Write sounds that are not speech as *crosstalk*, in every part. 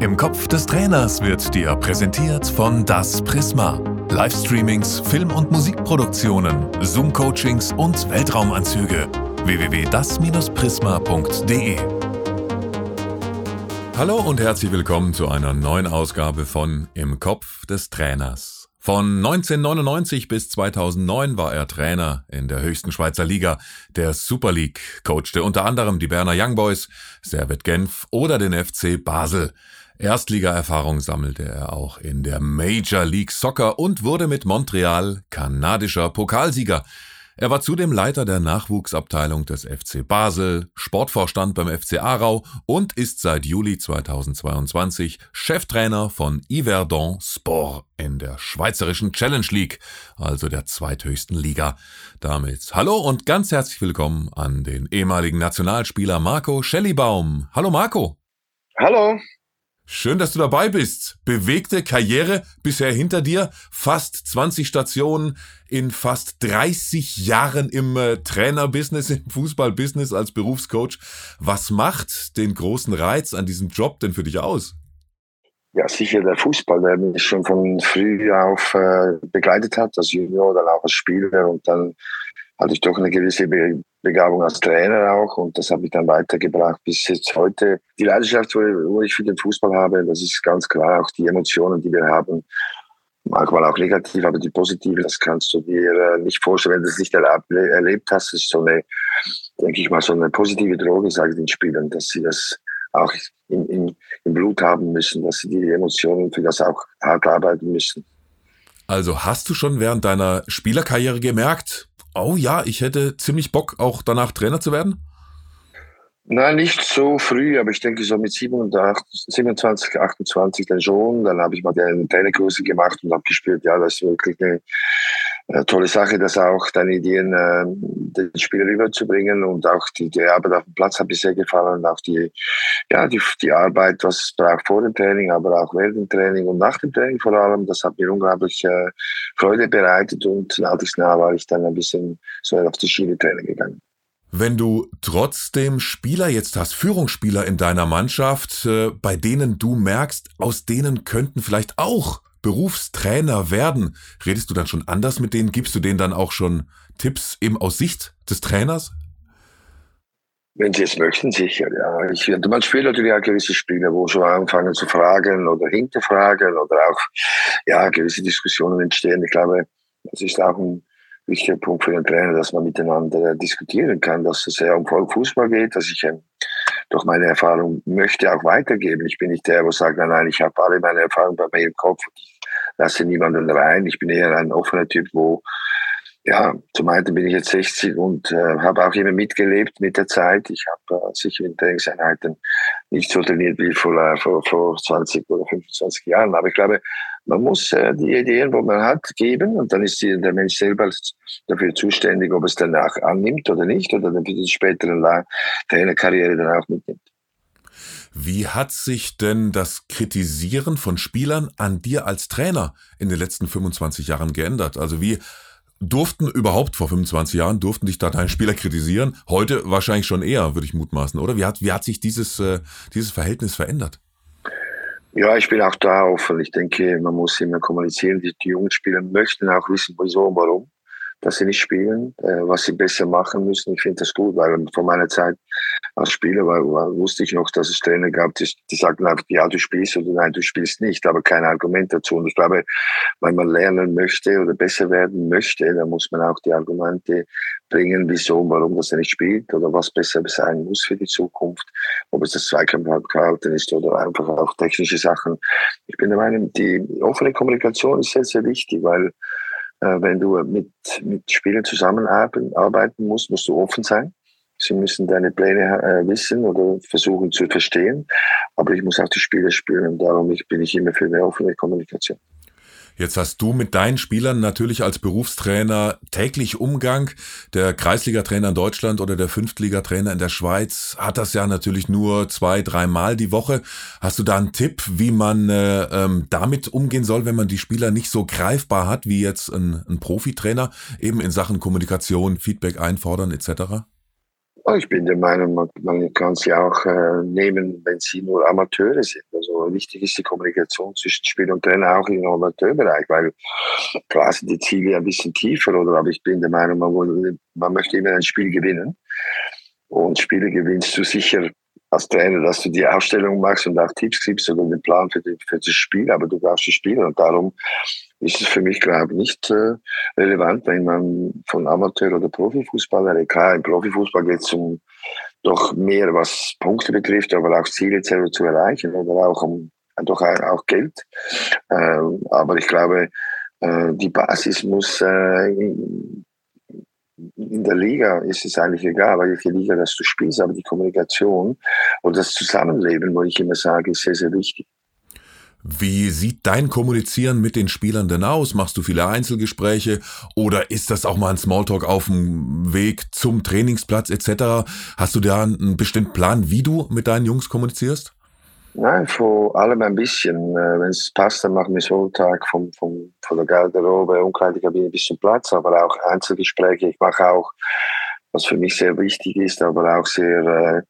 Im Kopf des Trainers wird dir präsentiert von Das Prisma. Livestreamings, Film- und Musikproduktionen, Zoom-Coachings und Weltraumanzüge. www.das-prisma.de Hallo und herzlich willkommen zu einer neuen Ausgabe von Im Kopf des Trainers. Von 1999 bis 2009 war er Trainer in der höchsten Schweizer Liga, der Super League, coachte unter anderem die Berner Young Boys, Servet Genf oder den FC Basel. Erstligaerfahrung sammelte er auch in der Major League Soccer und wurde mit Montreal kanadischer Pokalsieger. Er war zudem Leiter der Nachwuchsabteilung des FC Basel, Sportvorstand beim FC Aarau und ist seit Juli 2022 Cheftrainer von Yverdon Sport in der Schweizerischen Challenge League, also der zweithöchsten Liga. Damit hallo und ganz herzlich willkommen an den ehemaligen Nationalspieler Marco Schellibaum. Hallo Marco. Hallo. Schön, dass du dabei bist. Bewegte Karriere bisher hinter dir. Fast 20 Stationen in fast 30 Jahren im äh, Trainerbusiness, *laughs* im Fußballbusiness als Berufscoach. Was macht den großen Reiz an diesem Job denn für dich aus? Ja, sicher der Fußball, der mich schon von früh auf äh, begleitet hat, als Junior, dann auch als Spieler und dann hatte ich doch eine gewisse Be Begabung als Trainer auch und das habe ich dann weitergebracht bis jetzt heute. Die Leidenschaft, wo ich für den Fußball habe, das ist ganz klar auch die Emotionen, die wir haben. Manchmal auch negativ, aber die positive, das kannst du dir äh, nicht vorstellen, wenn du es nicht erlebt hast. Das ist so eine, denke ich mal, so eine positive Droge, sage ich den Spielern, dass sie das auch in, in, im Blut haben müssen, dass sie die Emotionen für das auch hart arbeiten müssen. Also hast du schon während deiner Spielerkarriere gemerkt, oh ja, ich hätte ziemlich Bock, auch danach Trainer zu werden? Nein, nicht so früh, aber ich denke so mit 27, 27 28 dann schon. Dann habe ich mal eine Trainerkurse gemacht und habe gespürt, ja, das ist wirklich eine, eine tolle Sache, das auch deine Ideen äh, den Spieler rüberzubringen und auch die, die Arbeit auf dem Platz hat mir sehr gefallen und auch die, ja, die, die Arbeit, was es braucht vor dem Training, aber auch während dem Training und nach dem Training vor allem, das hat mir unglaublich äh, Freude bereitet und nach war ich dann ein bisschen so auf die Schiene Training gegangen. Wenn du trotzdem Spieler jetzt hast, Führungsspieler in deiner Mannschaft, äh, bei denen du merkst, aus denen könnten vielleicht auch Berufstrainer werden, redest du dann schon anders mit denen? Gibst du denen dann auch schon Tipps eben aus Sicht des Trainers? Wenn sie es möchten, sicher, ja. Ich, man spielt natürlich auch gewisse Spiele, wo schon anfangen zu fragen oder hinterfragen oder auch, ja, gewisse Diskussionen entstehen. Ich glaube, das ist auch ein wichtiger Punkt für den Trainer, dass man miteinander diskutieren kann, dass es sehr um Fußball geht, dass ich ähm, durch meine Erfahrung möchte auch weitergeben. Ich bin nicht der, der sagt, nein, nein, ich habe alle meine Erfahrungen bei mir im Kopf ich lasse niemanden rein. Ich bin eher ein offener Typ, wo ja, zum einen bin ich jetzt 60 und äh, habe auch immer mitgelebt mit der Zeit. Ich habe äh, sicher in Trainingseinheiten nicht so trainiert wie vor, äh, vor, vor 20 oder 25 Jahren. Aber ich glaube, man muss äh, die Ideen, wo man hat, geben und dann ist die, der Mensch selber dafür zuständig, ob es danach annimmt oder nicht oder dann für die spätere Trainerkarriere dann auch mitnimmt. Wie hat sich denn das Kritisieren von Spielern an dir als Trainer in den letzten 25 Jahren geändert? Also wie durften überhaupt vor 25 Jahren, durften dich da deine Spieler kritisieren? Heute wahrscheinlich schon eher, würde ich mutmaßen, oder? Wie hat, wie hat sich dieses, äh, dieses Verhältnis verändert? Ja, ich bin auch da offen. Ich denke, man muss immer kommunizieren. Die, die jungen Spieler möchten auch wissen, wieso und warum dass sie nicht spielen, äh, was sie besser machen müssen. Ich finde das gut, weil von meiner Zeit als Spieler war, war, wusste ich noch, dass es Trainer gab, die, die sagten einfach, ja, du spielst oder nein, du spielst nicht, aber kein Argument dazu. Und ich glaube, wenn man lernen möchte oder besser werden möchte, dann muss man auch die Argumente bringen, wieso und warum das er nicht spielt oder was besser sein muss für die Zukunft, ob es das Zweikampfhalten ist oder einfach auch technische Sachen. Ich bin der Meinung, die offene Kommunikation ist sehr, sehr wichtig, weil wenn du mit, mit Spielern zusammenarbeiten musst, musst du offen sein. Sie müssen deine Pläne äh, wissen oder versuchen zu verstehen. Aber ich muss auch die Spieler spüren. Darum bin ich immer für eine offene Kommunikation. Jetzt hast du mit deinen Spielern natürlich als Berufstrainer täglich Umgang. Der Kreisliga-Trainer in Deutschland oder der Fünftliga-Trainer in der Schweiz hat das ja natürlich nur zwei, dreimal die Woche. Hast du da einen Tipp, wie man äh, ähm, damit umgehen soll, wenn man die Spieler nicht so greifbar hat wie jetzt ein, ein Profitrainer, eben in Sachen Kommunikation, Feedback einfordern etc.? Ich bin der Meinung, man, man kann sie auch äh, nehmen, wenn sie nur Amateure sind. Also wichtig ist die Kommunikation zwischen Spieler und Trainer auch im Amateurbereich, weil klar sind die Ziele ein bisschen tiefer, oder? Aber ich bin der Meinung, man, man möchte immer ein Spiel gewinnen. Und Spiele gewinnst du sicher als Trainer, dass du die Ausstellung machst und auch Tipps gibst oder den Plan für, die, für das Spiel, aber du brauchst die Spieler und darum ist es für mich, glaube ich, nicht äh, relevant, wenn man von Amateur- oder Profifußballer, klar, im Profifußball geht es um doch mehr, was Punkte betrifft, aber auch Ziele zu erreichen oder auch um doch auch Geld. Äh, aber ich glaube, äh, die Basis muss äh, in der Liga ist es eigentlich egal, welche Liga das du spielst, aber die Kommunikation und das Zusammenleben, wo ich immer sage, ist sehr, sehr wichtig. Wie sieht dein Kommunizieren mit den Spielern denn aus? Machst du viele Einzelgespräche oder ist das auch mal ein Smalltalk auf dem Weg zum Trainingsplatz etc.? Hast du da einen bestimmten Plan, wie du mit deinen Jungs kommunizierst? Nein, vor allem ein bisschen. Äh, Wenn es passt, dann machen wir Smalltalk vom, vom, von der Garderobe, Umkleidekabine bis zum Platz, aber auch Einzelgespräche. Ich mache auch, was für mich sehr wichtig ist, aber auch sehr äh,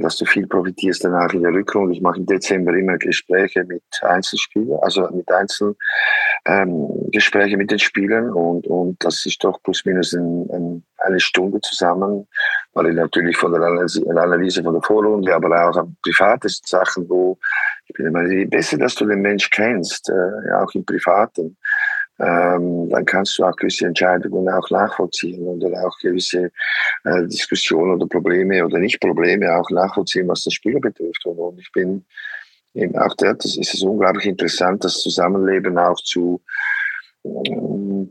dass du viel profitierst danach in der Rückrunde. Ich mache im Dezember immer Gespräche mit Einzelspielern, also mit Einzelgespräche ähm, mit den Spielern und, und das ist doch plus minus ein, ein, eine Stunde zusammen, weil ich natürlich von der Analyse, von der Vorrunde, aber auch an privatesten Sachen, wo ich bin immer besser, dass du den Mensch kennst, äh, auch im Privaten ähm, dann kannst du auch gewisse Entscheidungen auch nachvollziehen oder auch gewisse äh, Diskussionen oder Probleme oder nicht Probleme auch nachvollziehen, was das Spieler betrifft. Und ich bin eben auch dort, das ist es unglaublich interessant, das Zusammenleben auch zu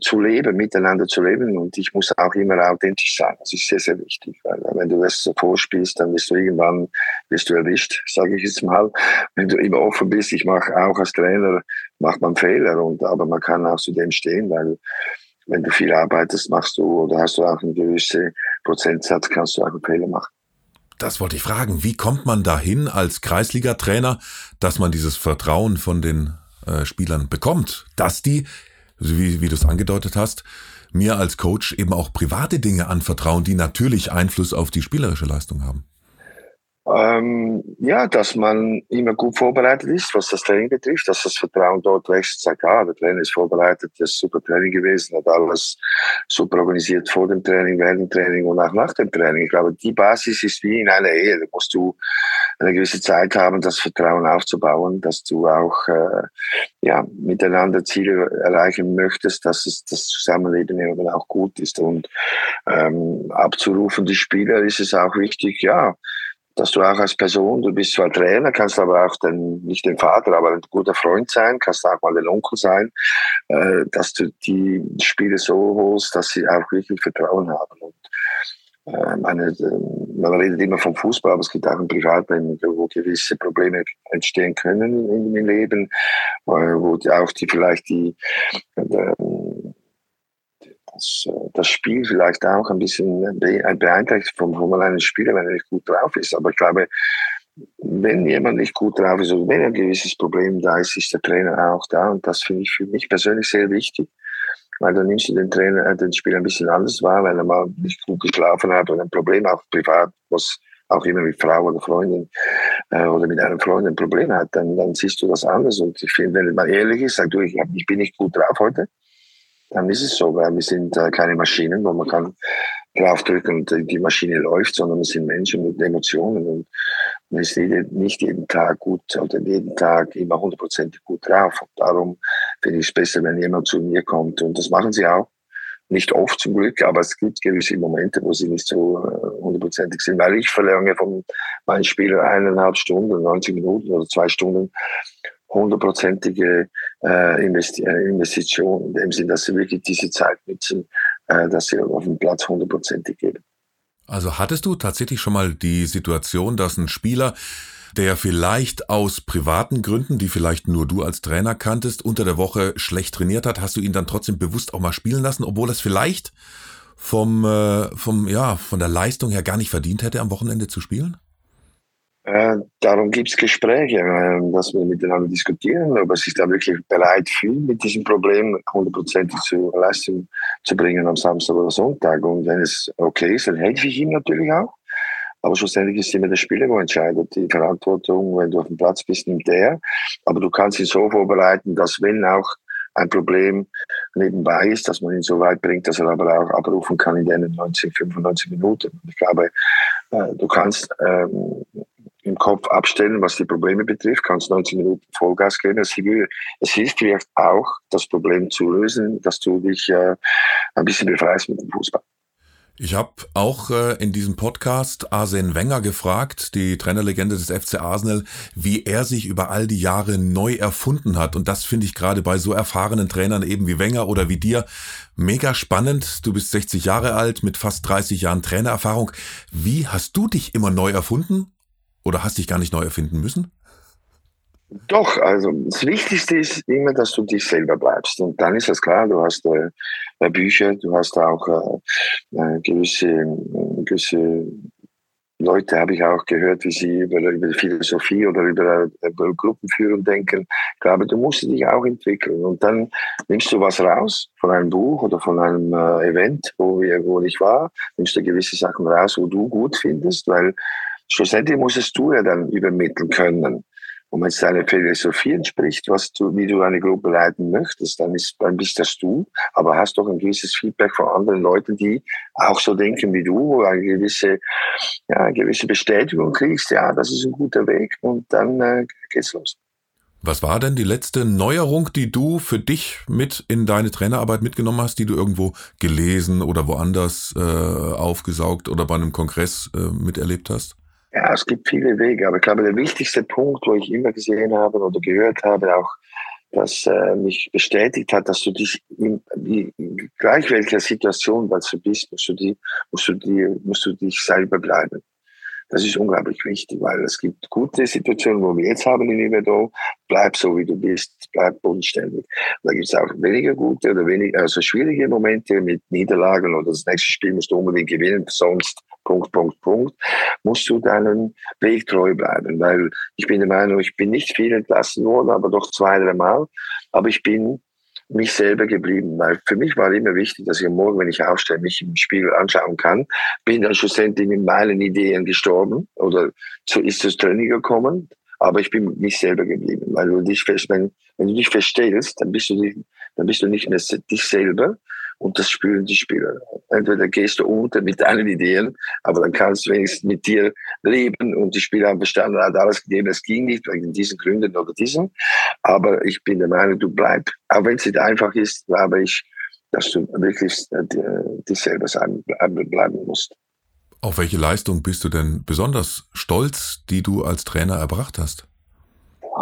zu leben, miteinander zu leben. Und ich muss auch immer authentisch sein. Das ist sehr, sehr wichtig. Weil wenn du das so vorspielst, dann wirst du irgendwann wirst du erwischt, sage ich jetzt mal. Wenn du immer offen bist, ich mache auch als Trainer, macht man Fehler. Und, aber man kann auch zu dem stehen, weil wenn du viel arbeitest, machst du oder hast du auch einen gewissen Prozentsatz, kannst du auch einen Fehler machen. Das wollte ich fragen. Wie kommt man dahin als Kreisliga-Trainer, dass man dieses Vertrauen von den äh, Spielern bekommt, dass die wie, wie du es angedeutet hast, mir als Coach eben auch private Dinge anvertrauen, die natürlich Einfluss auf die spielerische Leistung haben. Ähm, ja, dass man immer gut vorbereitet ist, was das Training betrifft, dass das Vertrauen dort wächst, sagt, ah, der Trainer ist vorbereitet, das ist super Training gewesen, hat alles super organisiert vor dem Training, während dem Training und auch nach dem Training. Ich glaube, die Basis ist wie in einer Ehe. Da musst du eine gewisse Zeit haben, das Vertrauen aufzubauen, dass du auch äh, ja, miteinander Ziele erreichen möchtest, dass es das Zusammenleben eben auch gut ist. Und ähm, abzurufen, die Spieler ist es auch wichtig, ja, dass du auch als Person, du bist zwar Trainer, kannst aber auch den, nicht den Vater, aber ein guter Freund sein, kannst auch mal den Onkel sein, äh, dass du die Spiele so holst, dass sie auch wirklich Vertrauen haben. Und äh, meine, man redet immer vom Fußball, aber es gibt auch ein Privatleben, wo gewisse Probleme entstehen können im Leben, äh, wo auch die vielleicht die, äh, das, das Spiel vielleicht auch ein bisschen beeinträchtigt vom, einen Spieler, wenn er nicht gut drauf ist. Aber ich glaube, wenn jemand nicht gut drauf ist oder wenn ein gewisses Problem da ist, ist der Trainer auch da. Und das finde ich für mich persönlich sehr wichtig weil dann nimmst du den Trainer, äh, den Spieler ein bisschen anders wahr, weil er mal nicht gut geschlafen hat oder ein Problem auch privat, was auch immer mit Frau oder Freundin äh, oder mit einem Freund ein Problem hat, dann, dann siehst du das anders. Und ich finde, wenn man ehrlich ist, sagt du, ich, ich bin nicht gut drauf heute, dann ist es so, weil wir sind äh, keine Maschinen, wo man kann draufdrücken und die Maschine läuft, sondern wir sind Menschen mit Emotionen und man ist nicht jeden Tag gut oder jeden Tag immer hundertprozentig gut drauf. Und darum finde ich es besser, wenn jemand zu mir kommt und das machen sie auch. Nicht oft zum Glück, aber es gibt gewisse Momente, wo sie nicht so äh, hundertprozentig sind, weil ich verlange von meinen Spielern eineinhalb Stunden, 90 Minuten oder zwei Stunden hundertprozentige äh, äh, Investition, in dem Sinn, dass sie wirklich diese Zeit nutzen, äh, dass sie auf dem Platz hundertprozentig geben. Also hattest du tatsächlich schon mal die Situation, dass ein Spieler, der vielleicht aus privaten Gründen, die vielleicht nur du als Trainer kanntest, unter der Woche schlecht trainiert hat, hast du ihn dann trotzdem bewusst auch mal spielen lassen, obwohl es vielleicht vom, äh, vom, ja, von der Leistung her gar nicht verdient hätte, am Wochenende zu spielen? Äh, darum gibt es Gespräche, äh, dass wir miteinander diskutieren, ob er sich da wirklich bereit fühlt, mit diesem Problem hundertprozentig zur Leistung zu bringen am Samstag oder Sonntag. Und wenn es okay ist, dann helfe ich ihm natürlich auch. Aber schlussendlich ist immer der Spieler, der entscheidet. Die Verantwortung, wenn du auf dem Platz bist, nimmt der. Aber du kannst ihn so vorbereiten, dass wenn auch ein Problem nebenbei ist, dass man ihn so weit bringt, dass er aber auch abrufen kann in den 90, 95 Minuten. Ich glaube, äh, du kannst ähm, im Kopf abstellen, was die Probleme betrifft, kannst 90 Minuten Vollgas geben. Es, es hilft vielleicht auch, das Problem zu lösen, dass du dich äh, ein bisschen befreist mit dem Fußball. Ich habe auch äh, in diesem Podcast Arsene Wenger gefragt, die Trainerlegende des FC Arsenal, wie er sich über all die Jahre neu erfunden hat. Und das finde ich gerade bei so erfahrenen Trainern eben wie Wenger oder wie dir mega spannend. Du bist 60 Jahre alt mit fast 30 Jahren Trainererfahrung. Wie hast du dich immer neu erfunden? Oder hast dich gar nicht neu erfinden müssen? Doch, also das Wichtigste ist immer, dass du dich selber bleibst. Und dann ist es klar, du hast äh, äh Bücher, du hast auch äh, äh gewisse, äh, gewisse Leute, habe ich auch gehört, wie sie über, über Philosophie oder über, über Gruppenführung denken. Ich glaube, du musst dich auch entwickeln. Und dann nimmst du was raus von einem Buch oder von einem äh, Event, wo, wir, wo ich war, nimmst du gewisse Sachen raus, wo du gut findest, weil schlussendlich musstest du ja dann übermitteln können. Und wenn es deiner Philosophie entspricht, was du, wie du eine Gruppe leiten möchtest, dann, ist, dann bist das du. Aber hast doch ein gewisses Feedback von anderen Leuten, die auch so denken wie du, wo eine gewisse, ja, eine gewisse Bestätigung kriegst, ja, das ist ein guter Weg und dann äh, geht's los. Was war denn die letzte Neuerung, die du für dich mit in deine Trainerarbeit mitgenommen hast, die du irgendwo gelesen oder woanders äh, aufgesaugt oder bei einem Kongress äh, miterlebt hast? Ja, es gibt viele Wege, aber ich glaube, der wichtigste Punkt, wo ich immer gesehen habe oder gehört habe, auch, dass äh, mich bestätigt hat, dass du dich in, in gleich welcher Situation, was du bist, musst du, die, musst, du die, musst du dich selber bleiben. Das ist unglaublich wichtig, weil es gibt gute Situationen, wo wir jetzt haben in Ivedo. Bleib so, wie du bist, bleib bodenständig. Da gibt es auch weniger gute oder weniger, also schwierige Momente mit Niederlagen oder das nächste Spiel musst du unbedingt gewinnen, sonst Punkt, Punkt, Punkt, musst du deinen Weg treu bleiben. Weil ich bin der Meinung, ich bin nicht viel entlassen worden, aber doch zwei, drei Mal. Aber ich bin mich selber geblieben, weil für mich war immer wichtig, dass ich Morgen, wenn ich aufstehe, mich im Spiegel anschauen kann. Bin dann schlussendlich mit meinen Ideen gestorben oder zu, ist es Training gekommen, aber ich bin mit mich selber geblieben, weil du dich wenn, wenn du dich verstellst, dann bist du dann bist du nicht mehr dich selber, und das spüren die Spieler. Entweder gehst du unter mit deinen Ideen, aber dann kannst du wenigstens mit dir leben und die Spieler haben verstanden, hat alles gegeben, es ging nicht wegen diesen Gründen oder diesen. Aber ich bin der Meinung, du bleib, auch wenn es nicht einfach ist, glaube ich, dass du wirklich äh, dich selber sein, bleiben musst. Auf welche Leistung bist du denn besonders stolz, die du als Trainer erbracht hast?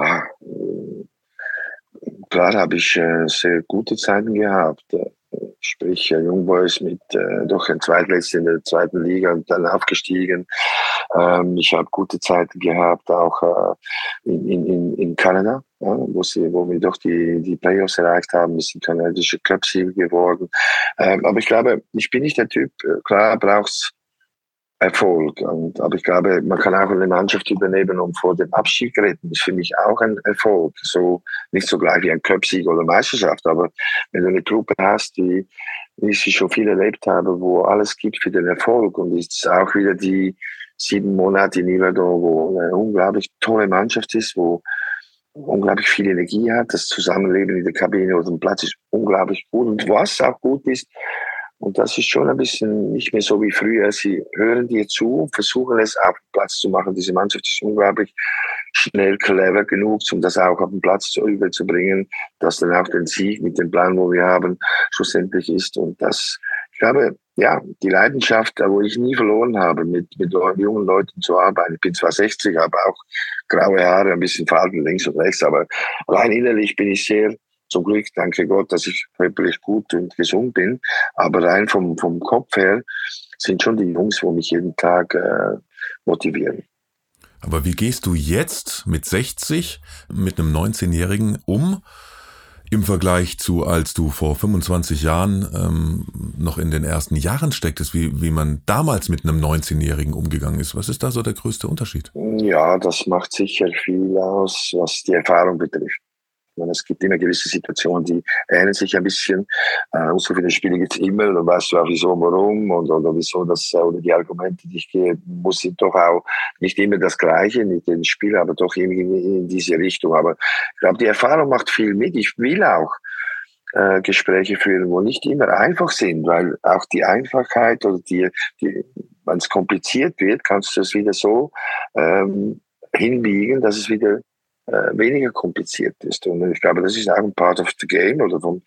Ja, klar habe ich äh, sehr gute Zeiten gehabt sprich Jungboys mit äh, doch ein Zweitletzter in der zweiten Liga und dann aufgestiegen. Ähm, ich habe gute Zeiten gehabt, auch äh, in, in, in Kanada, ja, wo, sie, wo wir doch die, die Playoffs erreicht haben. Wir sind kanadische Clubsieger geworden. Ähm, aber ich glaube, ich bin nicht der Typ, äh, klar braucht's Erfolg. Und, aber ich glaube, man kann auch eine Mannschaft übernehmen und vor dem Abschied retten. Das ist für mich auch ein Erfolg. So, nicht so gleich wie ein Cupsieg oder Meisterschaft, aber wenn du eine Gruppe hast, die, wie ich sie schon viel erlebt habe, wo alles gibt für den Erfolg und ist auch wieder die sieben Monate in Iverdor, wo eine unglaublich tolle Mannschaft ist, wo unglaublich viel Energie hat. Das Zusammenleben in der Kabine oder dem Platz ist unglaublich gut. Und was auch gut ist, und das ist schon ein bisschen nicht mehr so wie früher. Sie hören dir zu, versuchen es auf den Platz zu machen. Diese Mannschaft ist unglaublich schnell, clever genug, um das auch auf den Platz zu überzubringen, dass dann auch den Sieg mit dem Plan, wo wir haben, schlussendlich ist. Und das, ich glaube, ja, die Leidenschaft, wo ich nie verloren habe, mit, mit jungen Leuten zu arbeiten. Ich bin zwar 60, habe auch graue Haare, ein bisschen Falten links und rechts, aber rein innerlich bin ich sehr zum Glück, danke Gott, dass ich körperlich gut und gesund bin. Aber rein vom, vom Kopf her sind schon die Jungs, wo mich jeden Tag äh, motivieren. Aber wie gehst du jetzt mit 60 mit einem 19-Jährigen um? Im Vergleich zu, als du vor 25 Jahren ähm, noch in den ersten Jahren stecktest, wie, wie man damals mit einem 19-Jährigen umgegangen ist. Was ist da so der größte Unterschied? Ja, das macht sicher viel aus, was die Erfahrung betrifft. Meine, es gibt immer gewisse Situationen, die ähneln sich ein bisschen. Äh, und so viele Spiele gibt es immer. Dann weißt du auch, wieso, warum und oder wieso das, oder die Argumente, die ich gehe, muss ich doch auch nicht immer das Gleiche mit den Spielen, aber doch irgendwie in diese Richtung. Aber ich glaube, die Erfahrung macht viel mit. Ich will auch äh, Gespräche führen, wo nicht immer einfach sind, weil auch die Einfachheit oder die, die wenn es kompliziert wird, kannst du es wieder so ähm, hinbiegen, dass es wieder äh, weniger kompliziert ist. Und ich glaube, das ist auch ein Part of the game oder vom,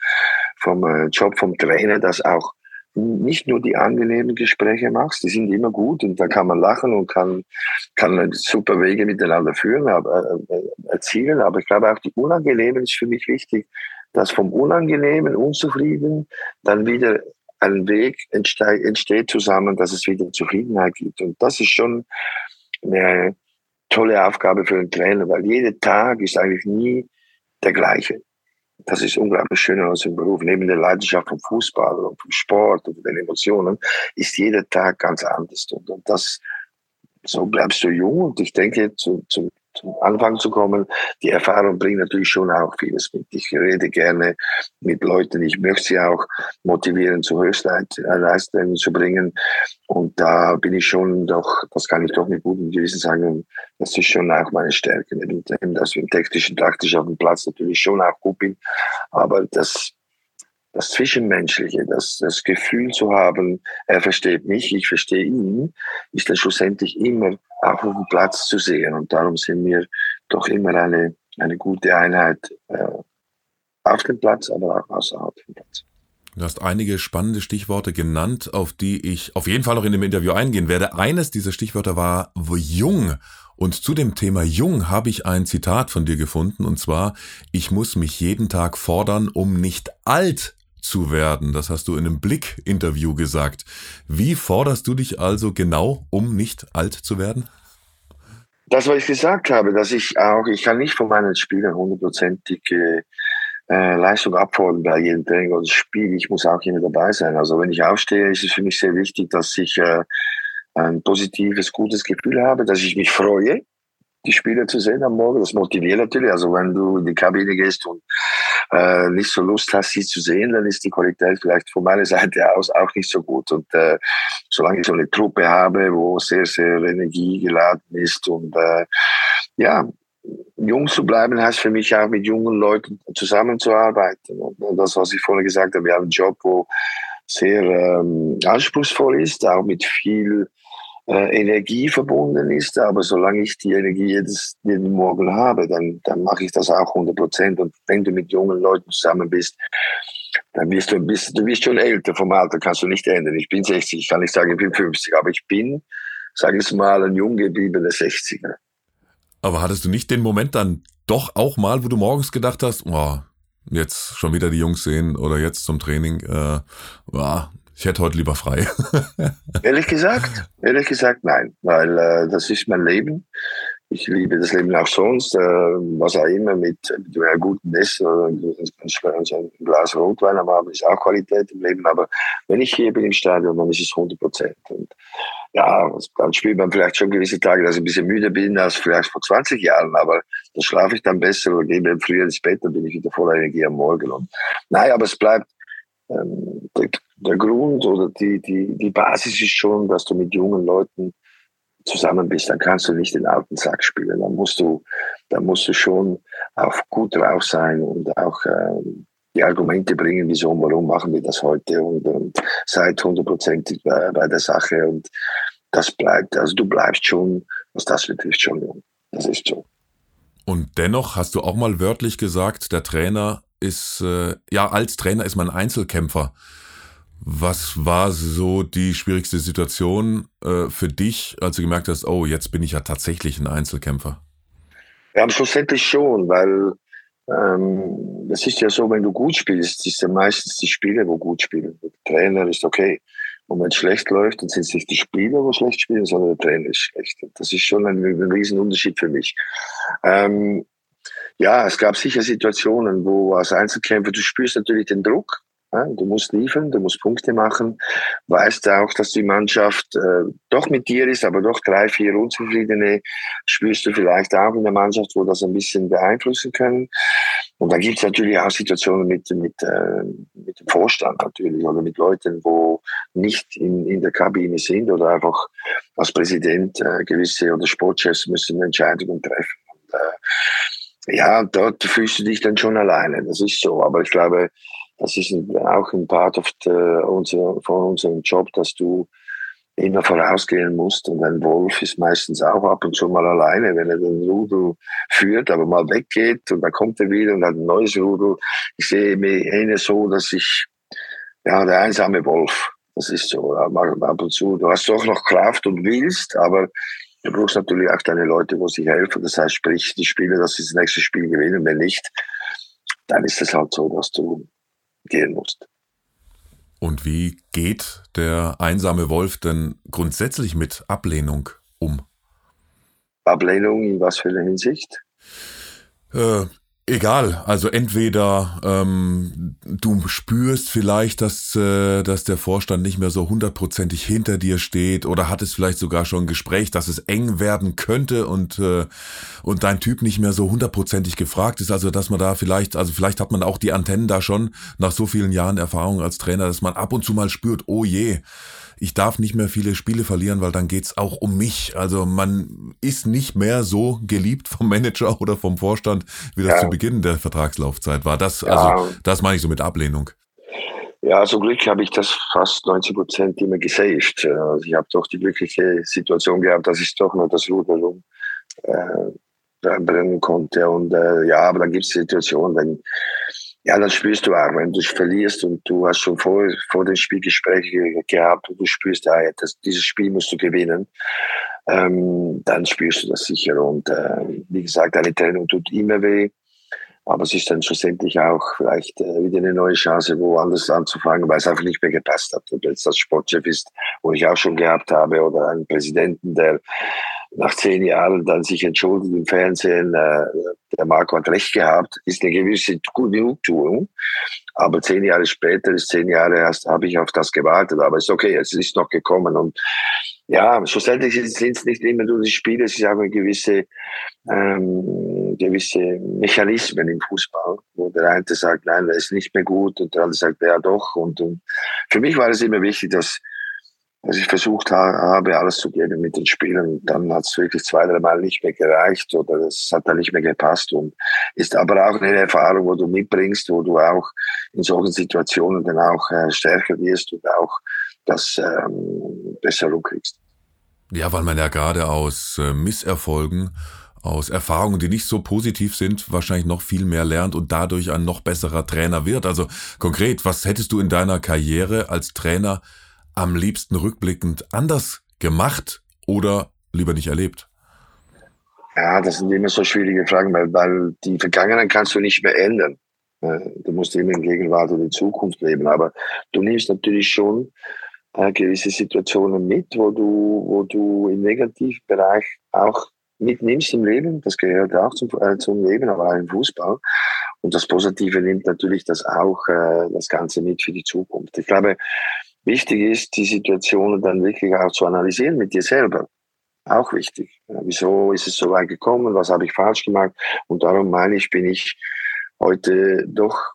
vom äh, Job vom Trainer, dass auch nicht nur die angenehmen Gespräche machst, die sind immer gut und da kann man lachen und kann, kann super Wege miteinander führen, aber, äh, erzielen. Aber ich glaube auch die unangenehmen ist für mich wichtig, dass vom Unangenehmen, Unzufrieden dann wieder ein Weg entsteht, entsteht zusammen, dass es wieder Zufriedenheit gibt. Und das ist schon eine tolle Aufgabe für einen Trainer, weil jeder Tag ist eigentlich nie der gleiche. Das ist unglaublich schön an unserem Beruf. Neben der Leidenschaft vom Fußball und vom Sport und den Emotionen ist jeder Tag ganz anders. Und, das, so bleibst du jung. Und ich denke, zu, zu, zum Anfang zu kommen. Die Erfahrung bringt natürlich schon auch vieles mit. Ich rede gerne mit Leuten. Ich möchte sie auch motivieren, zu Höchstleistungen zu bringen. Und da bin ich schon doch, das kann ich doch mit gutem Gewissen sagen, das ist schon auch meine Stärke. Neben dem, dass ich im technischen, taktisch auf dem Platz natürlich schon auch gut bin. Aber das, das Zwischenmenschliche, das, das Gefühl zu haben, er versteht mich, ich verstehe ihn, ist dann schlussendlich immer auch auf dem Platz zu sehen. Und darum sind wir doch immer eine, eine gute Einheit äh, auf dem Platz, aber auch außerhalb dem Platz. Du hast einige spannende Stichworte genannt, auf die ich auf jeden Fall noch in dem Interview eingehen werde. Eines dieser Stichwörter war jung. Und zu dem Thema jung habe ich ein Zitat von dir gefunden, und zwar, ich muss mich jeden Tag fordern, um nicht alt zu werden. Das hast du in einem Blick-Interview gesagt. Wie forderst du dich also genau, um nicht alt zu werden? Das, was ich gesagt habe, dass ich auch, ich kann nicht von meinen Spielern hundertprozentige äh, Leistung abfordern bei jedem Training oder Spiel. Ich muss auch immer dabei sein. Also wenn ich aufstehe, ist es für mich sehr wichtig, dass ich äh, ein positives, gutes Gefühl habe, dass ich mich freue, die Spieler zu sehen am Morgen. Das motiviert natürlich. Also wenn du in die Kabine gehst und äh, nicht so Lust hast, sie zu sehen, dann ist die Qualität vielleicht von meiner *laughs* Seite aus auch nicht so gut. Und äh, solange ich so eine Truppe habe, wo sehr, sehr energiegeladen ist und äh, ja, jung zu bleiben heißt für mich auch mit jungen Leuten zusammenzuarbeiten. Und das, was ich vorhin gesagt habe, wir haben einen Job, wo sehr ähm, anspruchsvoll ist, auch mit viel äh, Energie verbunden ist. Aber solange ich die Energie jedes, jeden Morgen habe, dann, dann mache ich das auch 100 Prozent. Und wenn du mit jungen Leuten zusammen bist, dann wirst du ein bisschen, du wirst schon älter vom Alter, kannst du nicht ändern. Ich bin 60, ich kann nicht sagen, ich bin 50, aber ich bin, sage ich mal, ein jung gebliebener 60er. Aber hattest du nicht den Moment dann doch auch mal, wo du morgens gedacht hast, oh, jetzt schon wieder die Jungs sehen oder jetzt zum Training, äh, oh, ich hätte heute lieber frei. *laughs* ehrlich gesagt, ehrlich gesagt nein, weil äh, das ist mein Leben. Ich liebe das Leben auch sonst, äh, was auch immer mit, mit einem guten Essen oder ein Glas Rotwein am Abend ist auch Qualität im Leben. Aber wenn ich hier bin im Stadion, dann ist es 100 Prozent. Und ja, dann spielt man vielleicht schon gewisse Tage, dass ich ein bisschen müde bin als vielleicht vor 20 Jahren, aber dann schlafe ich dann besser oder gehe früher ins Bett, dann bin ich wieder voller Energie am Morgen. Und, nein, aber es bleibt ähm, der, Grund oder die, die, die Basis ist schon, dass du mit jungen Leuten zusammen bist, dann kannst du nicht den alten Sack spielen. Dann musst du, dann musst du schon auch gut drauf sein und auch ähm, die Argumente bringen, wieso und warum machen wir das heute und, und seid hundertprozentig bei, bei der Sache und das bleibt, also du bleibst schon, was das betrifft, schon jung. Das ist so. Und dennoch hast du auch mal wörtlich gesagt, der Trainer ist, äh, ja, als Trainer ist man Einzelkämpfer. Was war so die schwierigste Situation äh, für dich, als du gemerkt hast, oh, jetzt bin ich ja tatsächlich ein Einzelkämpfer? Ja, schlussendlich schon, weil ähm, ist ja so, wenn du gut spielst, ist ja meistens die Spieler, wo gut spielen. Der Trainer ist okay. Und wenn es schlecht läuft, dann sind es nicht die Spieler, die schlecht spielen, sondern der Trainer ist schlecht. Das ist schon ein, ein Riesenunterschied für mich. Ähm, ja, es gab sicher Situationen, wo als Einzelkämpfer, du spürst natürlich den Druck, Du musst liefern, du musst Punkte machen, weißt auch, dass die Mannschaft äh, doch mit dir ist, aber doch drei, vier Unzufriedene spürst du vielleicht auch in der Mannschaft, wo das ein bisschen beeinflussen können. Und da gibt es natürlich auch Situationen mit, mit, äh, mit dem Vorstand natürlich oder mit Leuten, wo nicht in, in der Kabine sind oder einfach als Präsident äh, gewisse oder Sportchefs müssen Entscheidungen treffen. Und, äh, ja, dort fühlst du dich dann schon alleine. Das ist so. Aber ich glaube, das ist auch ein Part of the, unser, von unserem Job, dass du immer vorausgehen musst. Und ein Wolf ist meistens auch ab und zu mal alleine, wenn er den Rudel führt, aber mal weggeht und dann kommt er wieder und hat ein neues Rudel. Ich sehe mich eher so, dass ich, ja, der einsame Wolf, das ist so, ab und zu. Du hast doch noch Kraft und willst, aber du brauchst natürlich auch deine Leute, wo sich helfen. Das heißt, sprich, die Spieler, dass sie das nächste Spiel gewinnen. Wenn nicht, dann ist es halt so, dass du gehen musst. Und wie geht der einsame Wolf denn grundsätzlich mit Ablehnung um? Ablehnung in was für einer Hinsicht? Äh, Egal, also entweder ähm, du spürst vielleicht, dass, äh, dass der Vorstand nicht mehr so hundertprozentig hinter dir steht oder hat es vielleicht sogar schon ein Gespräch, dass es eng werden könnte und, äh, und dein Typ nicht mehr so hundertprozentig gefragt ist. Also dass man da vielleicht, also vielleicht hat man auch die Antennen da schon nach so vielen Jahren Erfahrung als Trainer, dass man ab und zu mal spürt, oh je, ich darf nicht mehr viele Spiele verlieren, weil dann geht's auch um mich. Also man ist nicht mehr so geliebt vom Manager *laughs* oder vom Vorstand, wie das ja. zu Beginn der Vertragslaufzeit war. Das, ja. also, das meine ich so mit Ablehnung. Ja, zum Glück habe ich das fast 90 Prozent immer gesaved. Also ich habe doch die glückliche Situation gehabt, dass ich doch noch das Ruder rum äh, brennen konnte. Und äh, ja, aber dann gibt es Situationen, wenn ja, das spürst du auch, wenn du verlierst und du hast schon vor, vor dem Spiel Gespräche gehabt und du spürst, ja, das, dieses Spiel musst du gewinnen, ähm, dann spürst du das sicher. Und äh, wie gesagt, eine Trennung tut immer weh, aber es ist dann schlussendlich auch vielleicht äh, wieder eine neue Chance, woanders anzufangen, weil es einfach nicht mehr gepasst hat. Ob jetzt das Sportchef ist, wo ich auch schon gehabt habe, oder einen Präsidenten, der nach zehn Jahren dann sich entschuldigt im Fernsehen, äh, der Marco hat recht gehabt, ist eine gewisse Genugtuung. Aber zehn Jahre später, ist zehn Jahre erst, habe ich auf das gewartet. Aber es ist okay, es ist noch gekommen. Und ja, schlussendlich sind es nicht immer nur die Spiele, es ist auch eine gewisse, ähm, gewisse Mechanismen im Fußball, wo der eine sagt, nein, das ist nicht mehr gut und der andere sagt, ja doch. Und, und für mich war es immer wichtig, dass dass ich versucht habe, alles zu geben mit den Spielern. Dann hat es wirklich zwei, drei Mal nicht mehr gereicht oder es hat dann nicht mehr gepasst und ist aber auch eine Erfahrung, wo du mitbringst, wo du auch in solchen Situationen dann auch äh, stärker wirst und auch das ähm, besser rumkriegst. Ja, weil man ja gerade aus äh, Misserfolgen aus Erfahrungen, die nicht so positiv sind, wahrscheinlich noch viel mehr lernt und dadurch ein noch besserer Trainer wird. Also konkret, was hättest du in deiner Karriere als Trainer am liebsten rückblickend anders gemacht oder lieber nicht erlebt? Ja, das sind immer so schwierige Fragen, weil, weil die Vergangenheit kannst du nicht mehr ändern. Äh, du musst immer in Gegenwart und in Zukunft leben. Aber du nimmst natürlich schon äh, gewisse Situationen mit, wo du, wo du im Negativbereich auch mitnimmst im Leben. Das gehört auch zum, äh, zum Leben, aber auch im Fußball. Und das Positive nimmt natürlich das auch, äh, das Ganze mit für die Zukunft. Ich glaube, Wichtig ist, die Situationen dann wirklich auch zu analysieren mit dir selber. Auch wichtig. wieso ist es so weit gekommen? Was habe ich falsch gemacht? Und darum meine ich, bin ich heute doch,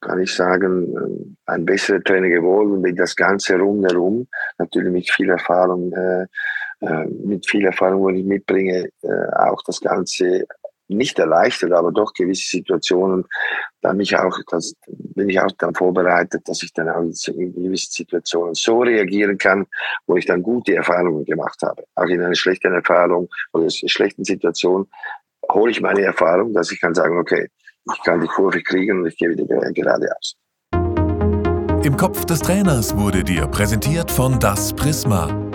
kann ich sagen, ein besserer Trainer geworden, mit das Ganze rundherum, natürlich mit viel Erfahrung, äh, äh mit viel Erfahrung, wo ich mitbringe, äh, auch das Ganze nicht erleichtert, aber doch gewisse Situationen, da mich auch, das, bin ich auch dann vorbereitet, dass ich dann auch in gewissen Situationen so reagieren kann, wo ich dann gute Erfahrungen gemacht habe. Auch in einer schlechten Erfahrung oder einer schlechten Situation hole ich meine Erfahrung, dass ich kann sagen, okay, ich kann die Kurve kriegen und ich gehe wieder geradeaus. Im Kopf des Trainers wurde dir präsentiert von Das Prisma.